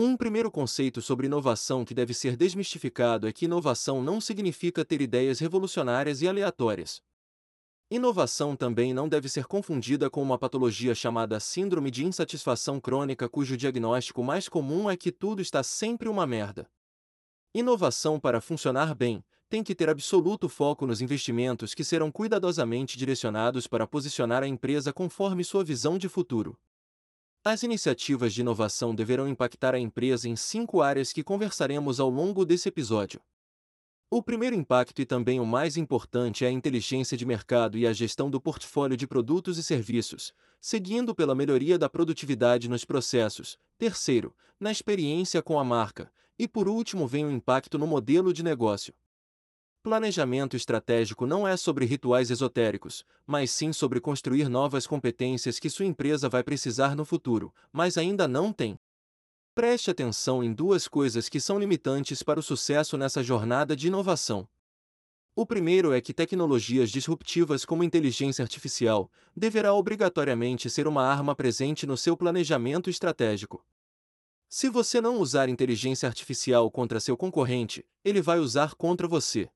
Um primeiro conceito sobre inovação que deve ser desmistificado é que inovação não significa ter ideias revolucionárias e aleatórias. Inovação também não deve ser confundida com uma patologia chamada Síndrome de Insatisfação Crônica, cujo diagnóstico mais comum é que tudo está sempre uma merda. Inovação, para funcionar bem, tem que ter absoluto foco nos investimentos que serão cuidadosamente direcionados para posicionar a empresa conforme sua visão de futuro. As iniciativas de inovação deverão impactar a empresa em cinco áreas que conversaremos ao longo desse episódio. O primeiro impacto e também o mais importante é a inteligência de mercado e a gestão do portfólio de produtos e serviços, seguindo pela melhoria da produtividade nos processos, terceiro, na experiência com a marca, e por último vem o impacto no modelo de negócio. Planejamento estratégico não é sobre rituais esotéricos, mas sim sobre construir novas competências que sua empresa vai precisar no futuro, mas ainda não tem. Preste atenção em duas coisas que são limitantes para o sucesso nessa jornada de inovação. O primeiro é que tecnologias disruptivas como inteligência artificial deverá obrigatoriamente ser uma arma presente no seu planejamento estratégico. Se você não usar inteligência artificial contra seu concorrente, ele vai usar contra você.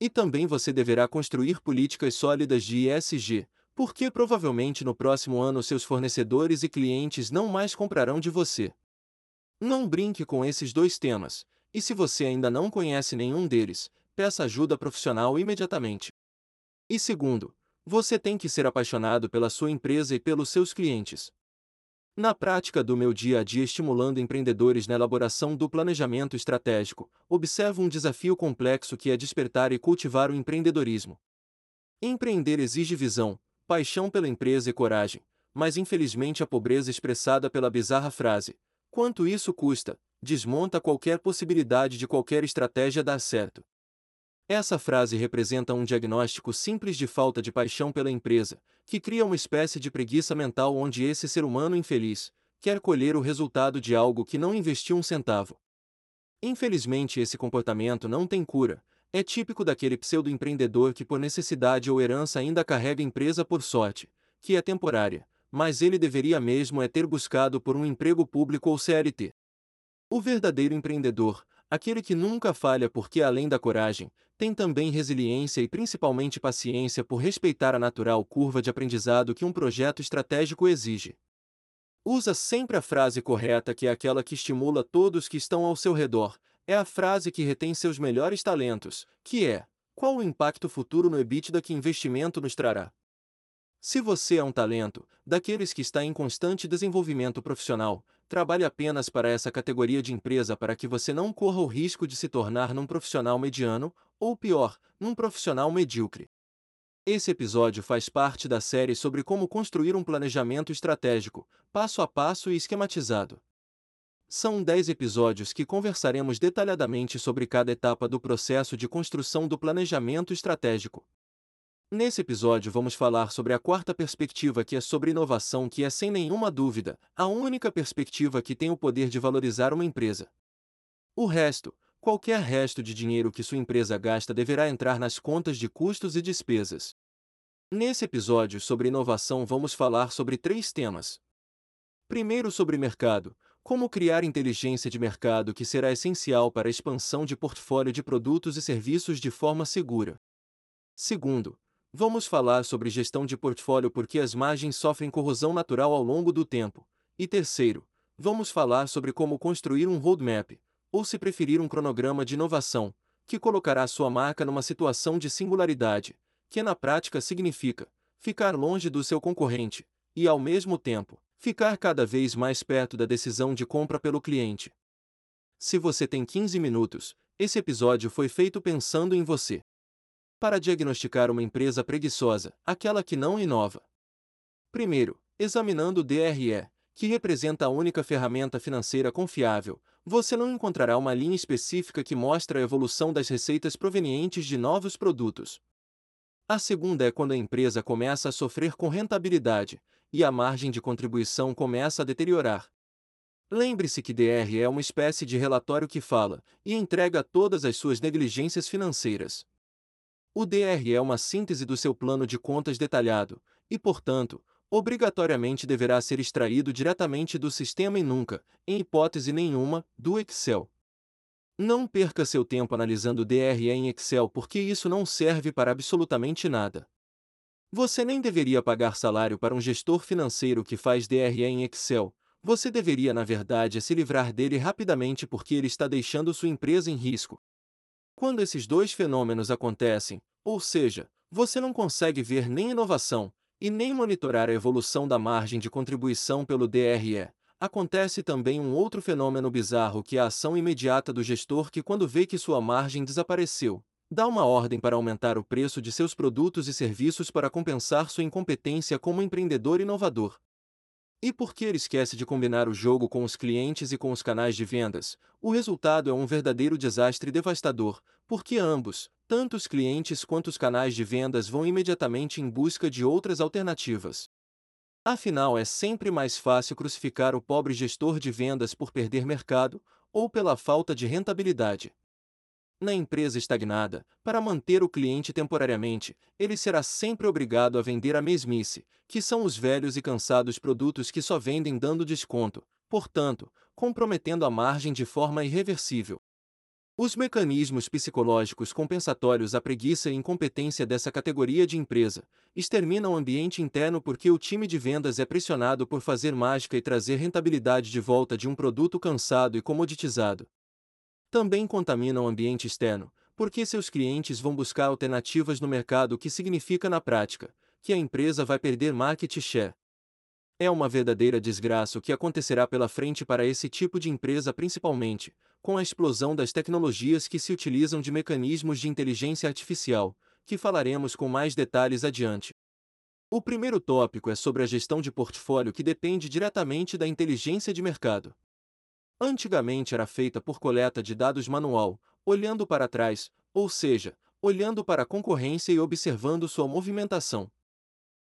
E também você deverá construir políticas sólidas de ESG, porque provavelmente no próximo ano seus fornecedores e clientes não mais comprarão de você. Não brinque com esses dois temas, e se você ainda não conhece nenhum deles, peça ajuda profissional imediatamente. E segundo, você tem que ser apaixonado pela sua empresa e pelos seus clientes. Na prática do meu dia a dia estimulando empreendedores na elaboração do planejamento estratégico, observo um desafio complexo que é despertar e cultivar o empreendedorismo. Empreender exige visão, paixão pela empresa e coragem, mas infelizmente a pobreza expressada pela bizarra frase: quanto isso custa, desmonta qualquer possibilidade de qualquer estratégia dar certo. Essa frase representa um diagnóstico simples de falta de paixão pela empresa, que cria uma espécie de preguiça mental onde esse ser humano infeliz quer colher o resultado de algo que não investiu um centavo. Infelizmente, esse comportamento não tem cura, é típico daquele pseudo-empreendedor que, por necessidade ou herança, ainda carrega empresa por sorte, que é temporária, mas ele deveria mesmo é ter buscado por um emprego público ou CLT. O verdadeiro empreendedor, aquele que nunca falha porque, além da coragem, tem também resiliência e principalmente paciência por respeitar a natural curva de aprendizado que um projeto estratégico exige. Usa sempre a frase correta que é aquela que estimula todos que estão ao seu redor, é a frase que retém seus melhores talentos, que é: qual o impacto futuro no EBITDA que investimento nos trará? Se você é um talento, daqueles que está em constante desenvolvimento profissional, trabalhe apenas para essa categoria de empresa para que você não corra o risco de se tornar num profissional mediano, ou pior, num profissional medíocre. Esse episódio faz parte da série sobre como construir um planejamento estratégico, passo a passo e esquematizado. São 10 episódios que conversaremos detalhadamente sobre cada etapa do processo de construção do planejamento estratégico. Nesse episódio vamos falar sobre a quarta perspectiva que é sobre inovação que é sem nenhuma dúvida, a única perspectiva que tem o poder de valorizar uma empresa. O resto, qualquer resto de dinheiro que sua empresa gasta deverá entrar nas contas de custos e despesas. Nesse episódio sobre inovação vamos falar sobre três temas. Primeiro sobre mercado, como criar inteligência de mercado que será essencial para a expansão de portfólio de produtos e serviços de forma segura. Segundo, Vamos falar sobre gestão de portfólio porque as margens sofrem corrosão natural ao longo do tempo. E terceiro, vamos falar sobre como construir um roadmap, ou se preferir um cronograma de inovação, que colocará sua marca numa situação de singularidade, que na prática significa ficar longe do seu concorrente e, ao mesmo tempo, ficar cada vez mais perto da decisão de compra pelo cliente. Se você tem 15 minutos, esse episódio foi feito pensando em você para diagnosticar uma empresa preguiçosa, aquela que não inova. Primeiro, examinando o DRE, que representa a única ferramenta financeira confiável, você não encontrará uma linha específica que mostra a evolução das receitas provenientes de novos produtos. A segunda é quando a empresa começa a sofrer com rentabilidade e a margem de contribuição começa a deteriorar. Lembre-se que DR é uma espécie de relatório que fala e entrega todas as suas negligências financeiras. O DR é uma síntese do seu plano de contas detalhado, e, portanto, obrigatoriamente deverá ser extraído diretamente do sistema e nunca, em hipótese nenhuma, do Excel. Não perca seu tempo analisando DRE em Excel porque isso não serve para absolutamente nada. Você nem deveria pagar salário para um gestor financeiro que faz DRE em Excel. Você deveria, na verdade, se livrar dele rapidamente porque ele está deixando sua empresa em risco. Quando esses dois fenômenos acontecem, ou seja, você não consegue ver nem inovação, e nem monitorar a evolução da margem de contribuição pelo DRE. Acontece também um outro fenômeno bizarro que é a ação imediata do gestor que quando vê que sua margem desapareceu, dá uma ordem para aumentar o preço de seus produtos e serviços para compensar sua incompetência como empreendedor inovador. E porque ele esquece de combinar o jogo com os clientes e com os canais de vendas, o resultado é um verdadeiro desastre devastador, porque ambos, tanto os clientes quanto os canais de vendas vão imediatamente em busca de outras alternativas. Afinal, é sempre mais fácil crucificar o pobre gestor de vendas por perder mercado ou pela falta de rentabilidade. Na empresa estagnada, para manter o cliente temporariamente, ele será sempre obrigado a vender a mesmice, que são os velhos e cansados produtos que só vendem dando desconto, portanto, comprometendo a margem de forma irreversível. Os mecanismos psicológicos compensatórios à preguiça e incompetência dessa categoria de empresa exterminam o ambiente interno porque o time de vendas é pressionado por fazer mágica e trazer rentabilidade de volta de um produto cansado e comoditizado. Também contaminam o ambiente externo, porque seus clientes vão buscar alternativas no mercado, o que significa na prática que a empresa vai perder market share. É uma verdadeira desgraça o que acontecerá pela frente para esse tipo de empresa, principalmente com a explosão das tecnologias que se utilizam de mecanismos de inteligência artificial, que falaremos com mais detalhes adiante. O primeiro tópico é sobre a gestão de portfólio que depende diretamente da inteligência de mercado. Antigamente era feita por coleta de dados manual, olhando para trás, ou seja, olhando para a concorrência e observando sua movimentação.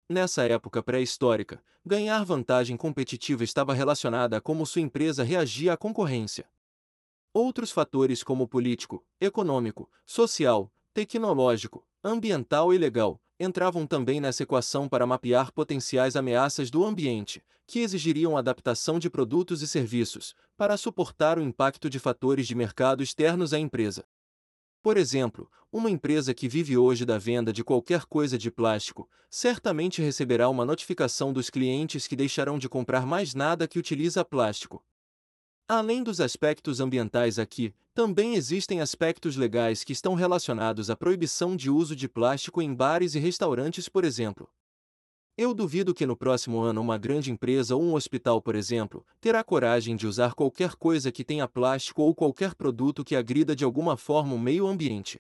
Nessa época pré-histórica, ganhar vantagem competitiva estava relacionada a como sua empresa reagia à concorrência. Outros fatores como político, econômico, social, tecnológico, ambiental e legal entravam também nessa equação para mapear potenciais ameaças do ambiente, que exigiriam adaptação de produtos e serviços para suportar o impacto de fatores de mercado externos à empresa. Por exemplo, uma empresa que vive hoje da venda de qualquer coisa de plástico certamente receberá uma notificação dos clientes que deixarão de comprar mais nada que utiliza plástico, Além dos aspectos ambientais aqui, também existem aspectos legais que estão relacionados à proibição de uso de plástico em bares e restaurantes, por exemplo. Eu duvido que no próximo ano uma grande empresa ou um hospital, por exemplo, terá coragem de usar qualquer coisa que tenha plástico ou qualquer produto que agrida de alguma forma o meio ambiente.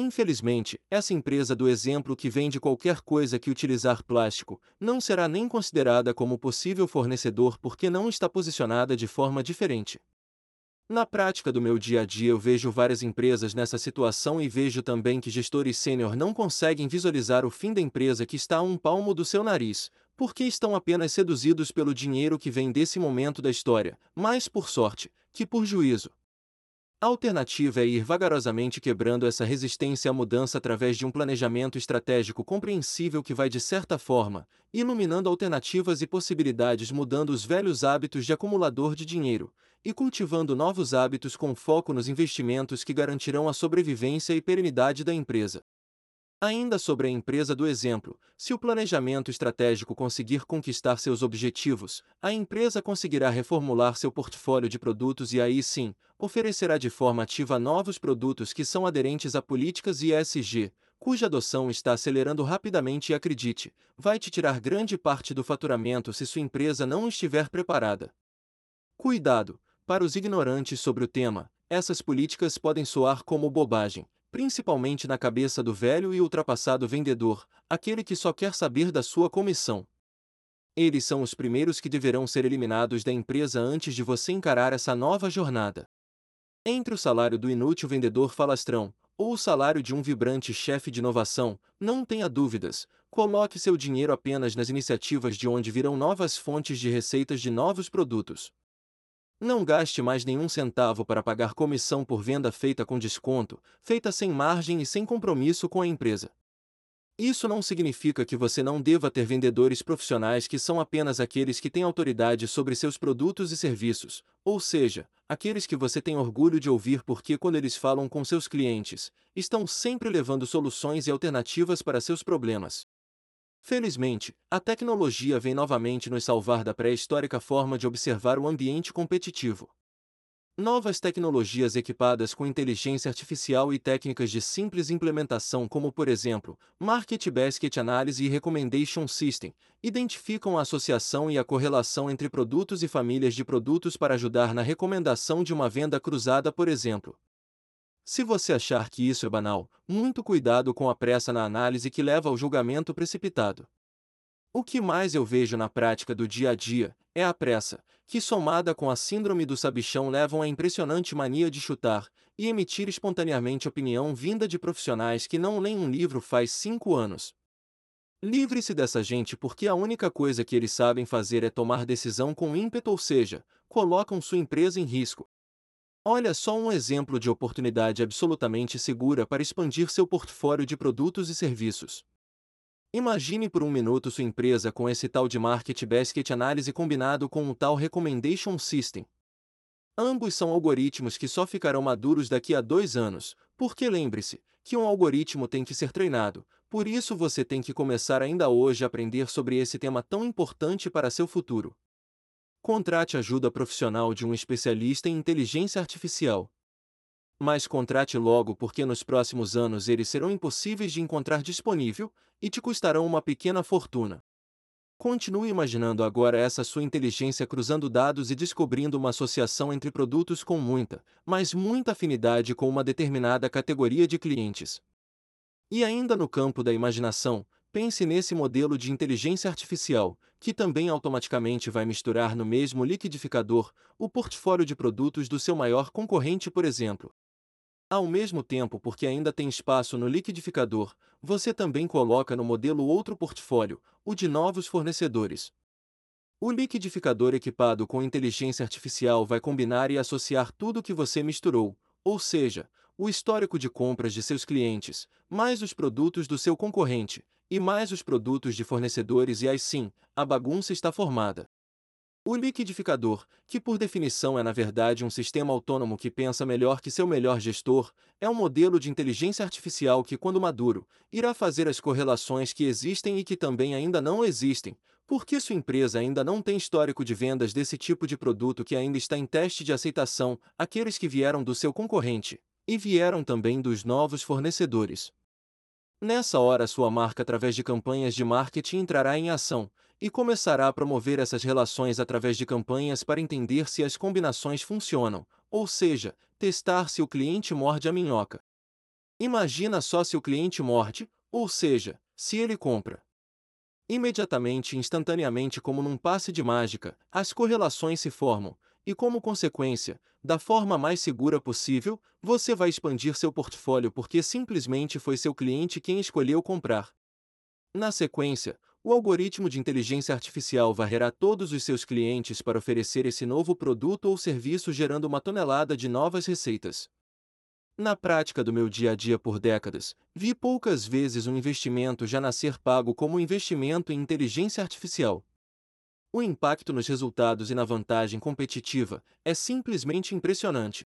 Infelizmente, essa empresa do exemplo que vende qualquer coisa que utilizar plástico não será nem considerada como possível fornecedor porque não está posicionada de forma diferente. Na prática do meu dia a dia eu vejo várias empresas nessa situação e vejo também que gestores sênior não conseguem visualizar o fim da empresa que está a um palmo do seu nariz, porque estão apenas seduzidos pelo dinheiro que vem desse momento da história, mais por sorte que por juízo. A alternativa é ir vagarosamente quebrando essa resistência à mudança através de um planejamento estratégico compreensível que vai, de certa forma, iluminando alternativas e possibilidades, mudando os velhos hábitos de acumulador de dinheiro e cultivando novos hábitos com foco nos investimentos que garantirão a sobrevivência e perenidade da empresa. Ainda sobre a empresa do exemplo, se o planejamento estratégico conseguir conquistar seus objetivos, a empresa conseguirá reformular seu portfólio de produtos e aí sim, oferecerá de forma ativa novos produtos que são aderentes a políticas ESG, cuja adoção está acelerando rapidamente e acredite, vai te tirar grande parte do faturamento se sua empresa não estiver preparada. Cuidado! Para os ignorantes sobre o tema, essas políticas podem soar como bobagem, principalmente na cabeça do velho e ultrapassado vendedor, aquele que só quer saber da sua comissão. Eles são os primeiros que deverão ser eliminados da empresa antes de você encarar essa nova jornada. Entre o salário do inútil vendedor falastrão ou o salário de um vibrante chefe de inovação, não tenha dúvidas, coloque seu dinheiro apenas nas iniciativas de onde virão novas fontes de receitas de novos produtos, não gaste mais nenhum centavo para pagar comissão por venda feita com desconto, feita sem margem e sem compromisso com a empresa. Isso não significa que você não deva ter vendedores profissionais que são apenas aqueles que têm autoridade sobre seus produtos e serviços, ou seja, aqueles que você tem orgulho de ouvir porque, quando eles falam com seus clientes, estão sempre levando soluções e alternativas para seus problemas. Felizmente, a tecnologia vem novamente nos salvar da pré-histórica forma de observar o ambiente competitivo. Novas tecnologias equipadas com inteligência artificial e técnicas de simples implementação, como por exemplo, Market Basket Analysis e Recommendation System, identificam a associação e a correlação entre produtos e famílias de produtos para ajudar na recomendação de uma venda cruzada, por exemplo. Se você achar que isso é banal, muito cuidado com a pressa na análise que leva ao julgamento precipitado. O que mais eu vejo na prática do dia a dia é a pressa, que somada com a síndrome do sabichão levam à impressionante mania de chutar e emitir espontaneamente opinião vinda de profissionais que não leem um livro faz cinco anos. Livre-se dessa gente porque a única coisa que eles sabem fazer é tomar decisão com ímpeto, ou seja, colocam sua empresa em risco. Olha só um exemplo de oportunidade absolutamente segura para expandir seu portfólio de produtos e serviços. Imagine por um minuto sua empresa com esse tal de Market Basket Análise combinado com um tal Recommendation System. Ambos são algoritmos que só ficarão maduros daqui a dois anos, porque lembre-se que um algoritmo tem que ser treinado, por isso você tem que começar ainda hoje a aprender sobre esse tema tão importante para seu futuro. Contrate ajuda profissional de um especialista em inteligência artificial. Mas contrate logo porque nos próximos anos eles serão impossíveis de encontrar disponível e te custarão uma pequena fortuna. Continue imaginando agora essa sua inteligência cruzando dados e descobrindo uma associação entre produtos com muita, mas muita afinidade com uma determinada categoria de clientes. E ainda no campo da imaginação, pense nesse modelo de inteligência artificial, que também automaticamente vai misturar no mesmo liquidificador o portfólio de produtos do seu maior concorrente, por exemplo. Ao mesmo tempo, porque ainda tem espaço no liquidificador, você também coloca no modelo outro portfólio, o de novos fornecedores. O liquidificador equipado com inteligência artificial vai combinar e associar tudo que você misturou, ou seja, o histórico de compras de seus clientes, mais os produtos do seu concorrente, e mais os produtos de fornecedores, e aí sim, a bagunça está formada. O liquidificador, que por definição é na verdade um sistema autônomo que pensa melhor que seu melhor gestor, é um modelo de inteligência artificial que, quando maduro, irá fazer as correlações que existem e que também ainda não existem, porque sua empresa ainda não tem histórico de vendas desse tipo de produto que ainda está em teste de aceitação, aqueles que vieram do seu concorrente, e vieram também dos novos fornecedores. Nessa hora, sua marca, através de campanhas de marketing, entrará em ação e começará a promover essas relações através de campanhas para entender se as combinações funcionam, ou seja, testar se o cliente morde a minhoca. Imagina só se o cliente morde, ou seja, se ele compra. Imediatamente instantaneamente, como num passe de mágica, as correlações se formam, e como consequência, da forma mais segura possível, você vai expandir seu portfólio porque simplesmente foi seu cliente quem escolheu comprar. Na sequência, o algoritmo de inteligência artificial varrerá todos os seus clientes para oferecer esse novo produto ou serviço, gerando uma tonelada de novas receitas. Na prática do meu dia a dia por décadas, vi poucas vezes um investimento já nascer pago como investimento em inteligência artificial. O impacto nos resultados e na vantagem competitiva é simplesmente impressionante.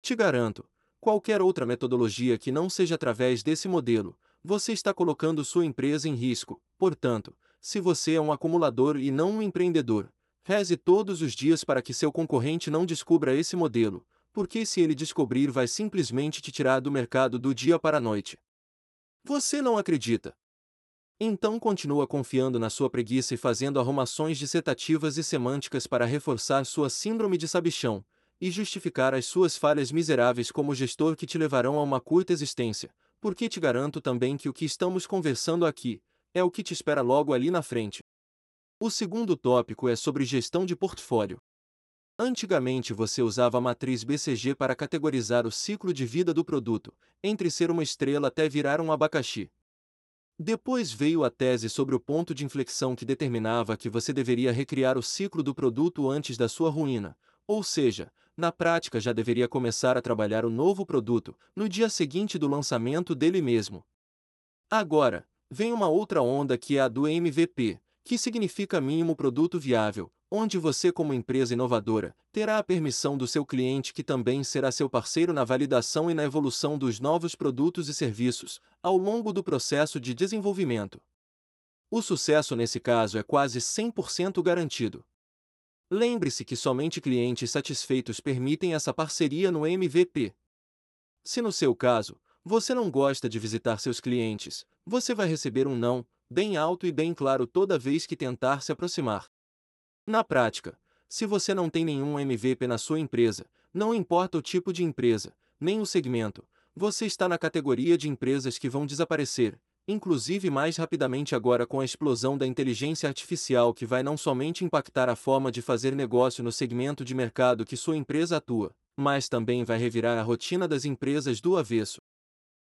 Te garanto, qualquer outra metodologia que não seja através desse modelo, você está colocando sua empresa em risco. Portanto, se você é um acumulador e não um empreendedor, reze todos os dias para que seu concorrente não descubra esse modelo, porque se ele descobrir, vai simplesmente te tirar do mercado do dia para a noite. Você não acredita? Então continua confiando na sua preguiça e fazendo arrumações dissertativas e semânticas para reforçar sua síndrome de sabichão e justificar as suas falhas miseráveis como gestor que te levarão a uma curta existência, porque te garanto também que o que estamos conversando aqui é o que te espera logo ali na frente. O segundo tópico é sobre gestão de portfólio. Antigamente você usava a matriz BCG para categorizar o ciclo de vida do produto, entre ser uma estrela até virar um abacaxi. Depois veio a tese sobre o ponto de inflexão que determinava que você deveria recriar o ciclo do produto antes da sua ruína, ou seja, na prática já deveria começar a trabalhar o novo produto no dia seguinte do lançamento dele mesmo. Agora, vem uma outra onda que é a do MVP, que significa mínimo produto viável, onde você, como empresa inovadora, terá a permissão do seu cliente que também será seu parceiro na validação e na evolução dos novos produtos e serviços, ao longo do processo de desenvolvimento. O sucesso nesse caso é quase 100% garantido. Lembre-se que somente clientes satisfeitos permitem essa parceria no MVP. Se no seu caso, você não gosta de visitar seus clientes, você vai receber um não, bem alto e bem claro toda vez que tentar se aproximar. Na prática, se você não tem nenhum MVP na sua empresa, não importa o tipo de empresa, nem o segmento, você está na categoria de empresas que vão desaparecer, inclusive mais rapidamente agora com a explosão da inteligência artificial que vai não somente impactar a forma de fazer negócio no segmento de mercado que sua empresa atua, mas também vai revirar a rotina das empresas do avesso.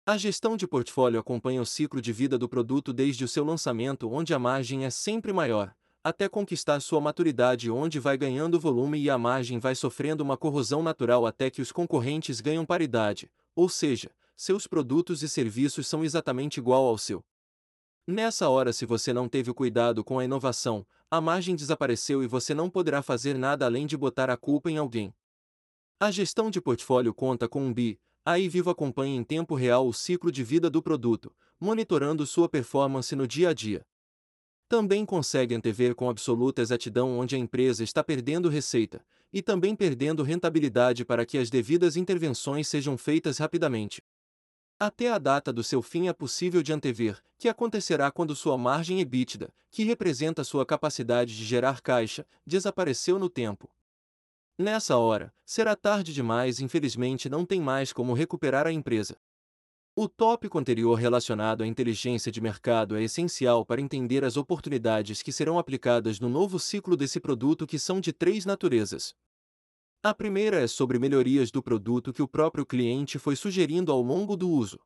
A gestão de portfólio acompanha o ciclo de vida do produto desde o seu lançamento, onde a margem é sempre maior, até conquistar sua maturidade, onde vai ganhando volume e a margem vai sofrendo uma corrosão natural até que os concorrentes ganham paridade, ou seja, seus produtos e serviços são exatamente igual ao seu. Nessa hora, se você não teve o cuidado com a inovação, a margem desapareceu e você não poderá fazer nada além de botar a culpa em alguém. A gestão de portfólio conta com um BI, aí Vivo acompanha em tempo real o ciclo de vida do produto, monitorando sua performance no dia a dia. Também consegue antever com absoluta exatidão onde a empresa está perdendo receita, e também perdendo rentabilidade para que as devidas intervenções sejam feitas rapidamente. Até a data do seu fim é possível de antever, que acontecerá quando sua margem EBITDA, que representa sua capacidade de gerar caixa, desapareceu no tempo. Nessa hora, será tarde demais infelizmente não tem mais como recuperar a empresa. O tópico anterior relacionado à inteligência de mercado é essencial para entender as oportunidades que serão aplicadas no novo ciclo desse produto que são de três naturezas. A primeira é sobre melhorias do produto que o próprio cliente foi sugerindo ao longo do uso.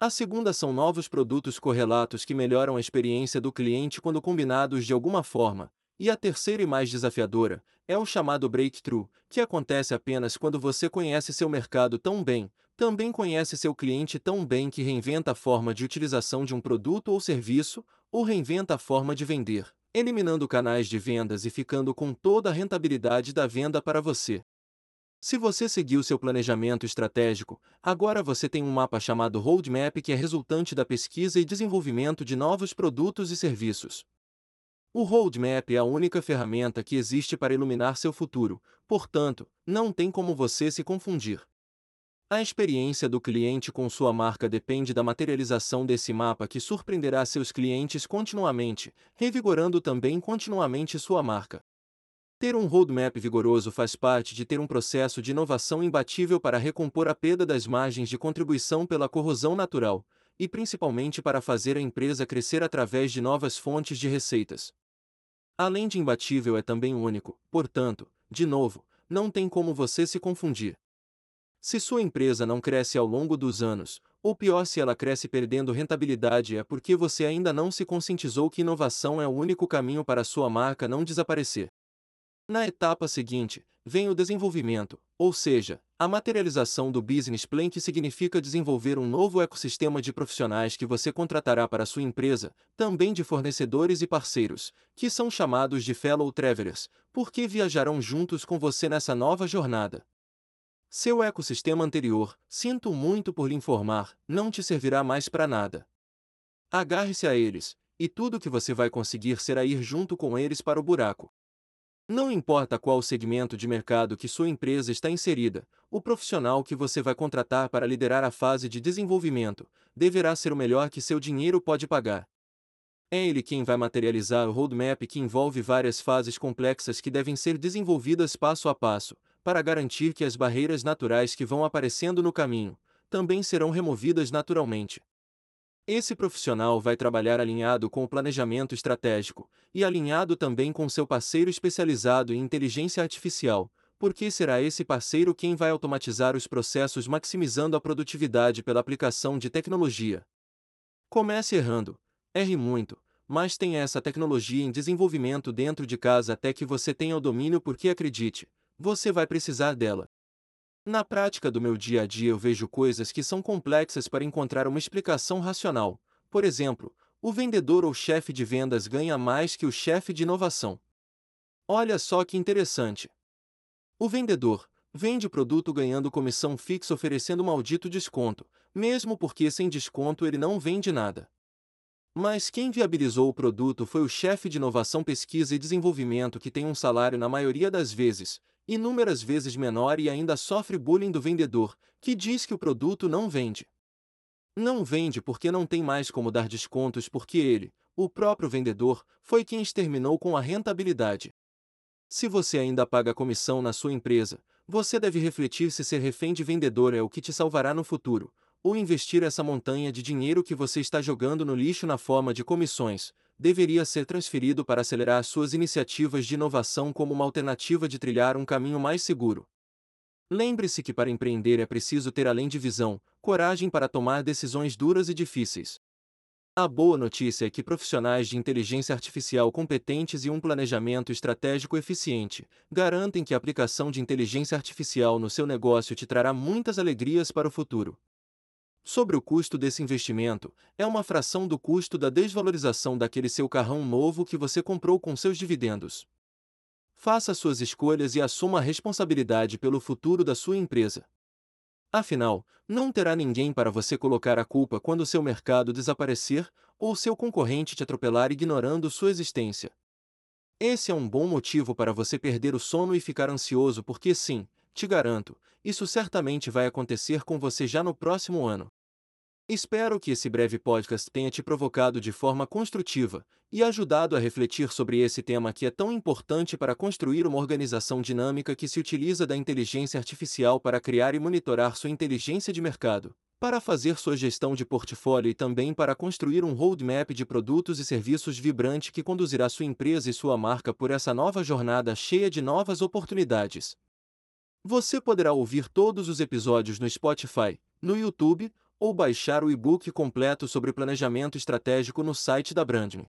A segunda são novos produtos correlatos que melhoram a experiência do cliente quando combinados de alguma forma. E a terceira e mais desafiadora é o chamado breakthrough, que acontece apenas quando você conhece seu mercado tão bem, também conhece seu cliente tão bem que reinventa a forma de utilização de um produto ou serviço, ou reinventa a forma de vender eliminando canais de vendas e ficando com toda a rentabilidade da venda para você. Se você seguiu seu planejamento estratégico, agora você tem um mapa chamado Roadmap que é resultante da pesquisa e desenvolvimento de novos produtos e serviços. O Roadmap é a única ferramenta que existe para iluminar seu futuro, portanto, não tem como você se confundir. A experiência do cliente com sua marca depende da materialização desse mapa que surpreenderá seus clientes continuamente, revigorando também continuamente sua marca. Ter um roadmap vigoroso faz parte de ter um processo de inovação imbatível para recompor a perda das margens de contribuição pela corrosão natural, e principalmente para fazer a empresa crescer através de novas fontes de receitas. Além de imbatível, é também único, portanto, de novo, não tem como você se confundir. Se sua empresa não cresce ao longo dos anos, ou pior se ela cresce perdendo rentabilidade é porque você ainda não se conscientizou que inovação é o único caminho para sua marca não desaparecer. Na etapa seguinte, vem o desenvolvimento, ou seja, a materialização do business plan que significa desenvolver um novo ecossistema de profissionais que você contratará para sua empresa, também de fornecedores e parceiros, que são chamados de fellow travelers, porque viajarão juntos com você nessa nova jornada. Seu ecossistema anterior, sinto muito por lhe informar, não te servirá mais para nada. Agarre-se a eles, e tudo que você vai conseguir será ir junto com eles para o buraco. Não importa qual segmento de mercado que sua empresa está inserida, o profissional que você vai contratar para liderar a fase de desenvolvimento deverá ser o melhor que seu dinheiro pode pagar. É ele quem vai materializar o roadmap que envolve várias fases complexas que devem ser desenvolvidas passo a passo, para garantir que as barreiras naturais que vão aparecendo no caminho também serão removidas naturalmente. Esse profissional vai trabalhar alinhado com o planejamento estratégico e alinhado também com seu parceiro especializado em inteligência artificial, porque será esse parceiro quem vai automatizar os processos maximizando a produtividade pela aplicação de tecnologia. Comece errando, erre muito, mas tenha essa tecnologia em desenvolvimento dentro de casa até que você tenha o domínio porque acredite, você vai precisar dela. Na prática do meu dia a dia eu vejo coisas que são complexas para encontrar uma explicação racional, por exemplo, o vendedor ou chefe de vendas ganha mais que o chefe de inovação. Olha só que interessante. O vendedor vende o produto ganhando comissão fixa oferecendo maldito desconto, mesmo porque sem desconto ele não vende nada. Mas quem viabilizou o produto foi o chefe de inovação, pesquisa e desenvolvimento que tem um salário na maioria das vezes, inúmeras vezes menor e ainda sofre bullying do vendedor, que diz que o produto não vende. Não vende porque não tem mais como dar descontos porque ele, o próprio vendedor, foi quem exterminou com a rentabilidade. Se você ainda paga comissão na sua empresa, você deve refletir se ser refém de vendedor é o que te salvará no futuro, ou investir essa montanha de dinheiro que você está jogando no lixo na forma de comissões, deveria ser transferido para acelerar suas iniciativas de inovação como uma alternativa de trilhar um caminho mais seguro. Lembre-se que para empreender é preciso ter além de visão, coragem para tomar decisões duras e difíceis. A boa notícia é que profissionais de inteligência artificial competentes e um planejamento estratégico eficiente garantem que a aplicação de inteligência artificial no seu negócio te trará muitas alegrias para o futuro sobre o custo desse investimento, é uma fração do custo da desvalorização daquele seu carrão novo que você comprou com seus dividendos. Faça suas escolhas e assuma a responsabilidade pelo futuro da sua empresa. Afinal, não terá ninguém para você colocar a culpa quando seu mercado desaparecer ou seu concorrente te atropelar ignorando sua existência. Esse é um bom motivo para você perder o sono e ficar ansioso porque sim, te garanto, isso certamente vai acontecer com você já no próximo ano. Espero que esse breve podcast tenha te provocado de forma construtiva e ajudado a refletir sobre esse tema que é tão importante para construir uma organização dinâmica que se utiliza da inteligência artificial para criar e monitorar sua inteligência de mercado, para fazer sua gestão de portfólio e também para construir um roadmap de produtos e serviços vibrante que conduzirá sua empresa e sua marca por essa nova jornada cheia de novas oportunidades. Você poderá ouvir todos os episódios no Spotify, no YouTube ou baixar o e-book completo sobre planejamento estratégico no site da Brandme.